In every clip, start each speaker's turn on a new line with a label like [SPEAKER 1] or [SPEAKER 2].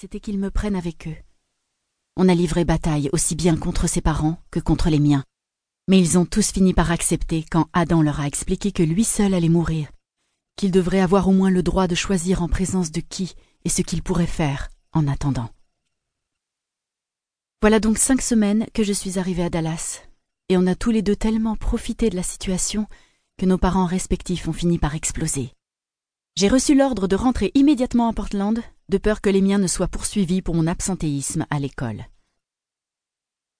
[SPEAKER 1] c'était qu'ils me prennent avec eux. On a livré bataille aussi bien contre ses parents que contre les miens. Mais ils ont tous fini par accepter quand Adam leur a expliqué que lui seul allait mourir, qu'il devrait avoir au moins le droit de choisir en présence de qui et ce qu'il pourrait faire en attendant. Voilà donc cinq semaines que je suis arrivée à Dallas, et on a tous les deux tellement profité de la situation que nos parents respectifs ont fini par exploser. J'ai reçu l'ordre de rentrer immédiatement à Portland, de peur que les miens ne soient poursuivis pour mon absentéisme à l'école.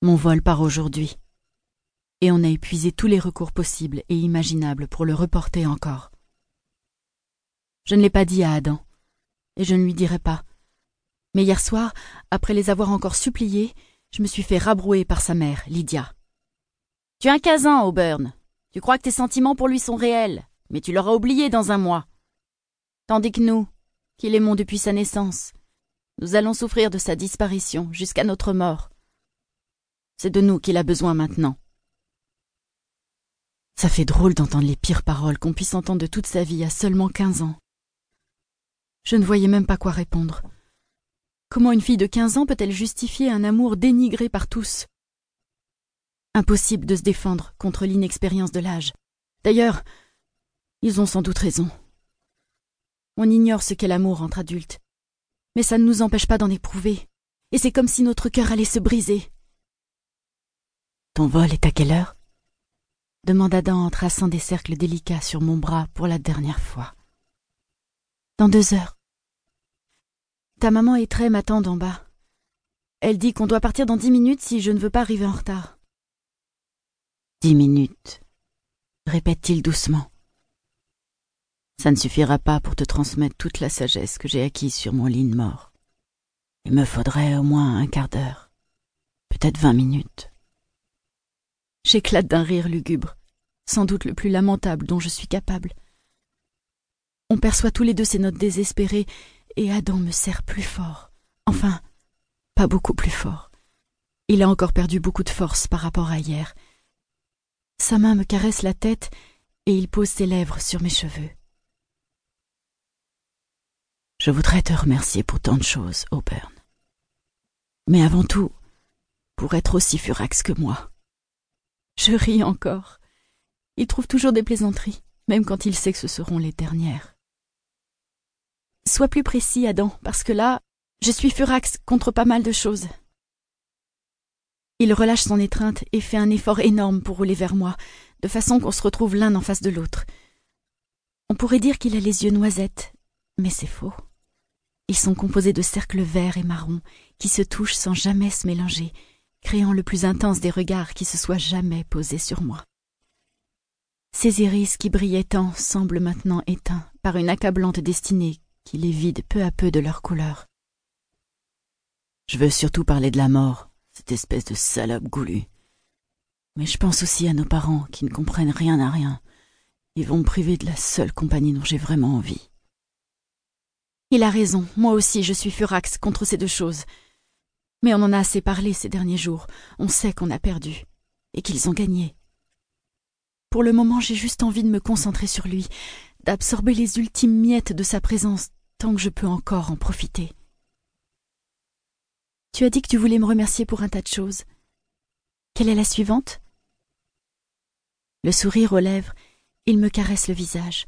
[SPEAKER 1] Mon vol part aujourd'hui, et on a épuisé tous les recours possibles et imaginables pour le reporter encore. Je ne l'ai pas dit à Adam, et je ne lui dirai pas. Mais hier soir, après les avoir encore suppliés, je me suis fait rabrouer par sa mère, Lydia. Tu as un casin, Auburn. Tu crois que tes sentiments pour lui sont réels, mais tu l'auras oublié dans un mois. Tandis que nous, qui l'aimons depuis sa naissance, nous allons souffrir de sa disparition jusqu'à notre mort. C'est de nous qu'il a besoin maintenant. Ça fait drôle d'entendre les pires paroles qu'on puisse entendre de toute sa vie à seulement quinze ans. Je ne voyais même pas quoi répondre. Comment une fille de quinze ans peut-elle justifier un amour dénigré par tous? Impossible de se défendre contre l'inexpérience de l'âge. D'ailleurs, ils ont sans doute raison. On ignore ce qu'est l'amour entre adultes, mais ça ne nous empêche pas d'en éprouver, et c'est comme si notre cœur allait se briser. Ton vol est à quelle heure? demanda Adam en traçant des cercles délicats sur mon bras pour la dernière fois. Dans deux heures. Ta maman et Trey m'attendent en bas. Elle dit qu'on doit partir dans dix minutes si je ne veux pas arriver en retard. Dix minutes, répète-t-il doucement. Ça ne suffira pas pour te transmettre toute la sagesse que j'ai acquise sur mon lit de mort. Il me faudrait au moins un quart d'heure, peut-être vingt minutes. J'éclate d'un rire lugubre, sans doute le plus lamentable dont je suis capable. On perçoit tous les deux ces notes désespérées, et Adam me serre plus fort. Enfin, pas beaucoup plus fort. Il a encore perdu beaucoup de force par rapport à hier. Sa main me caresse la tête et il pose ses lèvres sur mes cheveux. Je voudrais te remercier pour tant de choses, Auburn. Mais avant tout, pour être aussi furax que moi. Je ris encore. Il trouve toujours des plaisanteries, même quand il sait que ce seront les dernières. Sois plus précis, Adam, parce que là, je suis furax contre pas mal de choses. Il relâche son étreinte et fait un effort énorme pour rouler vers moi, de façon qu'on se retrouve l'un en face de l'autre. On pourrait dire qu'il a les yeux noisettes, mais c'est faux. Ils sont composés de cercles verts et marrons qui se touchent sans jamais se mélanger, créant le plus intense des regards qui se soient jamais posés sur moi. Ces iris qui brillaient tant semblent maintenant éteints par une accablante destinée qui les vide peu à peu de leur couleur. Je veux surtout parler de la mort, cette espèce de salope goulue. Mais je pense aussi à nos parents qui ne comprennent rien à rien. Ils vont me priver de la seule compagnie dont j'ai vraiment envie. Il a raison, moi aussi je suis furax contre ces deux choses. Mais on en a assez parlé ces derniers jours, on sait qu'on a perdu, et qu'ils ont gagné. Pour le moment j'ai juste envie de me concentrer sur lui, d'absorber les ultimes miettes de sa présence tant que je peux encore en profiter. Tu as dit que tu voulais me remercier pour un tas de choses. Quelle est la suivante? Le sourire aux lèvres, il me caresse le visage.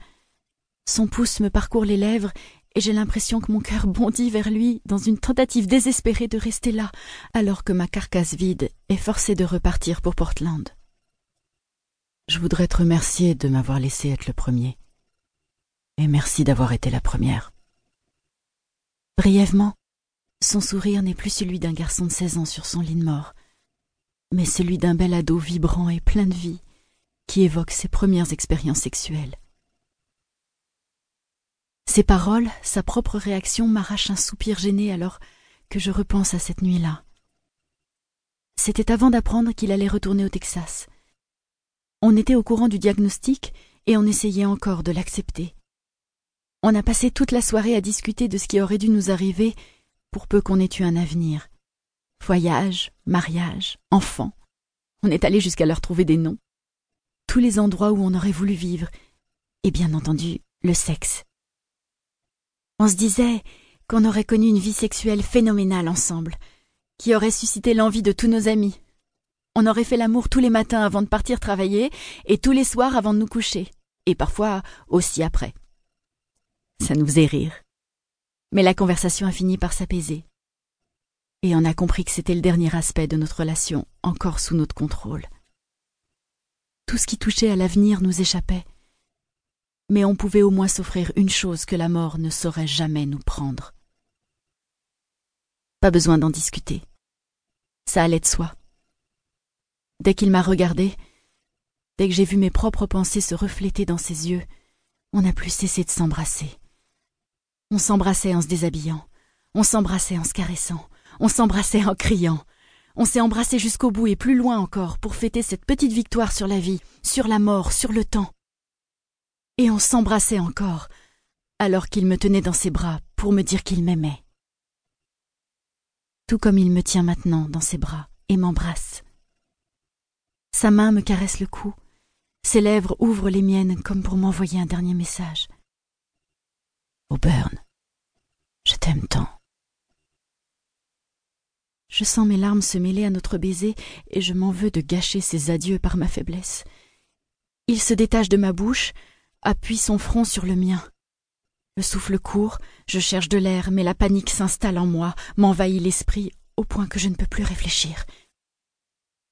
[SPEAKER 1] Son pouce me parcourt les lèvres et j'ai l'impression que mon cœur bondit vers lui dans une tentative désespérée de rester là, alors que ma carcasse vide est forcée de repartir pour Portland. Je voudrais te remercier de m'avoir laissé être le premier. Et merci d'avoir été la première. Brièvement, son sourire n'est plus celui d'un garçon de seize ans sur son lit de mort, mais celui d'un bel ado vibrant et plein de vie, qui évoque ses premières expériences sexuelles. Ses paroles, sa propre réaction m'arrachent un soupir gêné alors que je repense à cette nuit-là. C'était avant d'apprendre qu'il allait retourner au Texas. On était au courant du diagnostic et on essayait encore de l'accepter. On a passé toute la soirée à discuter de ce qui aurait dû nous arriver pour peu qu'on ait eu un avenir. Voyage, mariage, enfants. On est allé jusqu'à leur trouver des noms. Tous les endroits où on aurait voulu vivre. Et bien entendu, le sexe. On se disait qu'on aurait connu une vie sexuelle phénoménale ensemble, qui aurait suscité l'envie de tous nos amis. On aurait fait l'amour tous les matins avant de partir travailler et tous les soirs avant de nous coucher, et parfois aussi après. Ça nous faisait rire. Mais la conversation a fini par s'apaiser. Et on a compris que c'était le dernier aspect de notre relation encore sous notre contrôle. Tout ce qui touchait à l'avenir nous échappait. Mais on pouvait au moins s'offrir une chose que la mort ne saurait jamais nous prendre. Pas besoin d'en discuter. Ça allait de soi. Dès qu'il m'a regardé, dès que j'ai vu mes propres pensées se refléter dans ses yeux, on n'a plus cessé de s'embrasser. On s'embrassait en se déshabillant, on s'embrassait en se caressant, on s'embrassait en criant. On s'est embrassé jusqu'au bout et plus loin encore pour fêter cette petite victoire sur la vie, sur la mort, sur le temps. Et on s'embrassait encore, alors qu'il me tenait dans ses bras pour me dire qu'il m'aimait tout comme il me tient maintenant dans ses bras et m'embrasse. Sa main me caresse le cou, ses lèvres ouvrent les miennes comme pour m'envoyer un dernier message. Auburn, je t'aime tant. Je sens mes larmes se mêler à notre baiser et je m'en veux de gâcher ses adieux par ma faiblesse. Il se détache de ma bouche, appuie son front sur le mien. Le souffle court, je cherche de l'air, mais la panique s'installe en moi, m'envahit l'esprit au point que je ne peux plus réfléchir.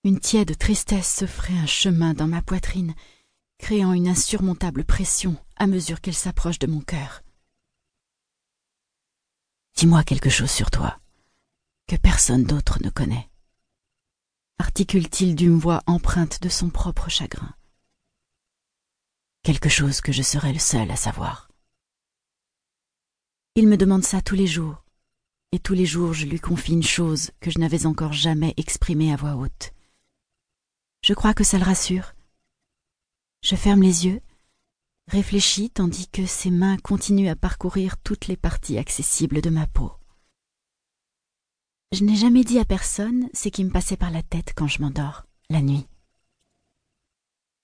[SPEAKER 1] Une tiède tristesse se ferait un chemin dans ma poitrine, créant une insurmontable pression à mesure qu'elle s'approche de mon cœur. Dis-moi quelque chose sur toi, que personne d'autre ne connaît. Articule-t-il d'une voix empreinte de son propre chagrin? Quelque chose que je serais le seul à savoir. Il me demande ça tous les jours, et tous les jours je lui confie une chose que je n'avais encore jamais exprimée à voix haute. Je crois que ça le rassure. Je ferme les yeux, réfléchis tandis que ses mains continuent à parcourir toutes les parties accessibles de ma peau. Je n'ai jamais dit à personne ce qui me passait par la tête quand je m'endors, la nuit.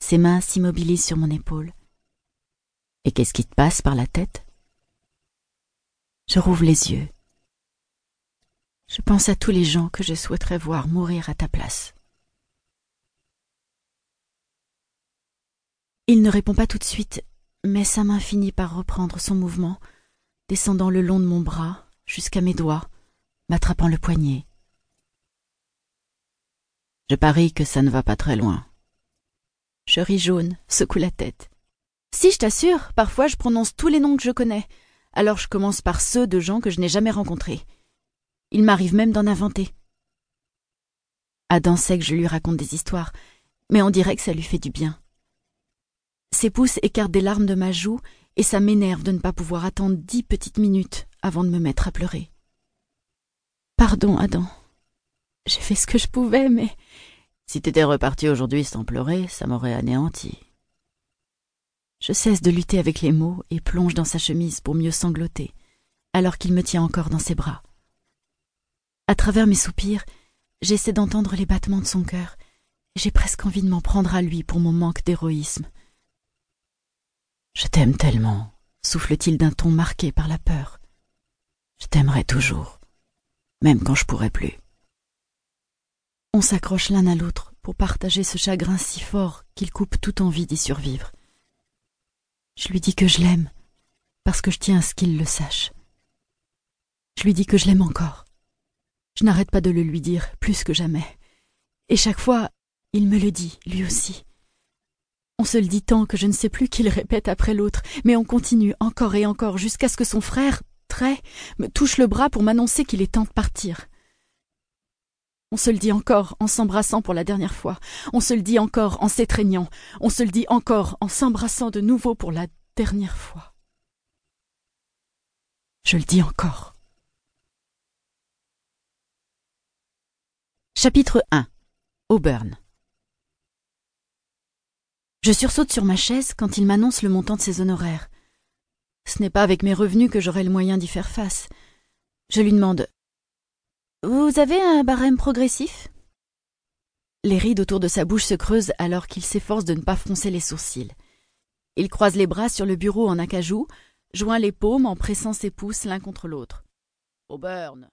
[SPEAKER 1] Ses mains s'immobilisent sur mon épaule. Et qu'est-ce qui te passe par la tête? Je rouvre les yeux. Je pense à tous les gens que je souhaiterais voir mourir à ta place. Il ne répond pas tout de suite, mais sa main finit par reprendre son mouvement, descendant le long de mon bras jusqu'à mes doigts, m'attrapant le poignet. Je parie que ça ne va pas très loin. Je ris jaune, secoue la tête. Si, je t'assure, parfois je prononce tous les noms que je connais alors je commence par ceux de gens que je n'ai jamais rencontrés. Il m'arrive même d'en inventer. Adam sait que je lui raconte des histoires, mais on dirait que ça lui fait du bien. Ses pouces écartent des larmes de ma joue, et ça m'énerve de ne pas pouvoir attendre dix petites minutes avant de me mettre à pleurer. Pardon, Adam. J'ai fait ce que je pouvais, mais.
[SPEAKER 2] Si t'étais reparti aujourd'hui sans pleurer, ça m'aurait anéanti.
[SPEAKER 1] Je cesse de lutter avec les mots et plonge dans sa chemise pour mieux sangloter, alors qu'il me tient encore dans ses bras. À travers mes soupirs, j'essaie d'entendre les battements de son cœur. J'ai presque envie de m'en prendre à lui pour mon manque d'héroïsme.
[SPEAKER 2] Je t'aime tellement, souffle-t-il d'un ton marqué par la peur. Je t'aimerai toujours, même quand je pourrai plus.
[SPEAKER 1] On s'accroche l'un à l'autre pour partager ce chagrin si fort qu'il coupe toute envie d'y survivre. Je lui dis que je l'aime, parce que je tiens à ce qu'il le sache. Je lui dis que je l'aime encore. Je n'arrête pas de le lui dire, plus que jamais. Et chaque fois, il me le dit, lui aussi. On se le dit tant que je ne sais plus qui le répète après l'autre, mais on continue encore et encore jusqu'à ce que son frère, Très, me touche le bras pour m'annoncer qu'il est temps de partir. On se le dit encore en s'embrassant pour la dernière fois. On se le dit encore en s'étreignant. On se le dit encore en s'embrassant de nouveau pour la dernière fois. Je le dis encore. Chapitre 1 Auburn Je sursaute sur ma chaise quand il m'annonce le montant de ses honoraires. Ce n'est pas avec mes revenus que j'aurai le moyen d'y faire face. Je lui demande vous avez un barème progressif? Les rides autour de sa bouche se creusent alors qu'il s'efforce de ne pas froncer les sourcils. Il croise les bras sur le bureau en acajou, joint les paumes en pressant ses pouces l'un contre l'autre.
[SPEAKER 2] Auburn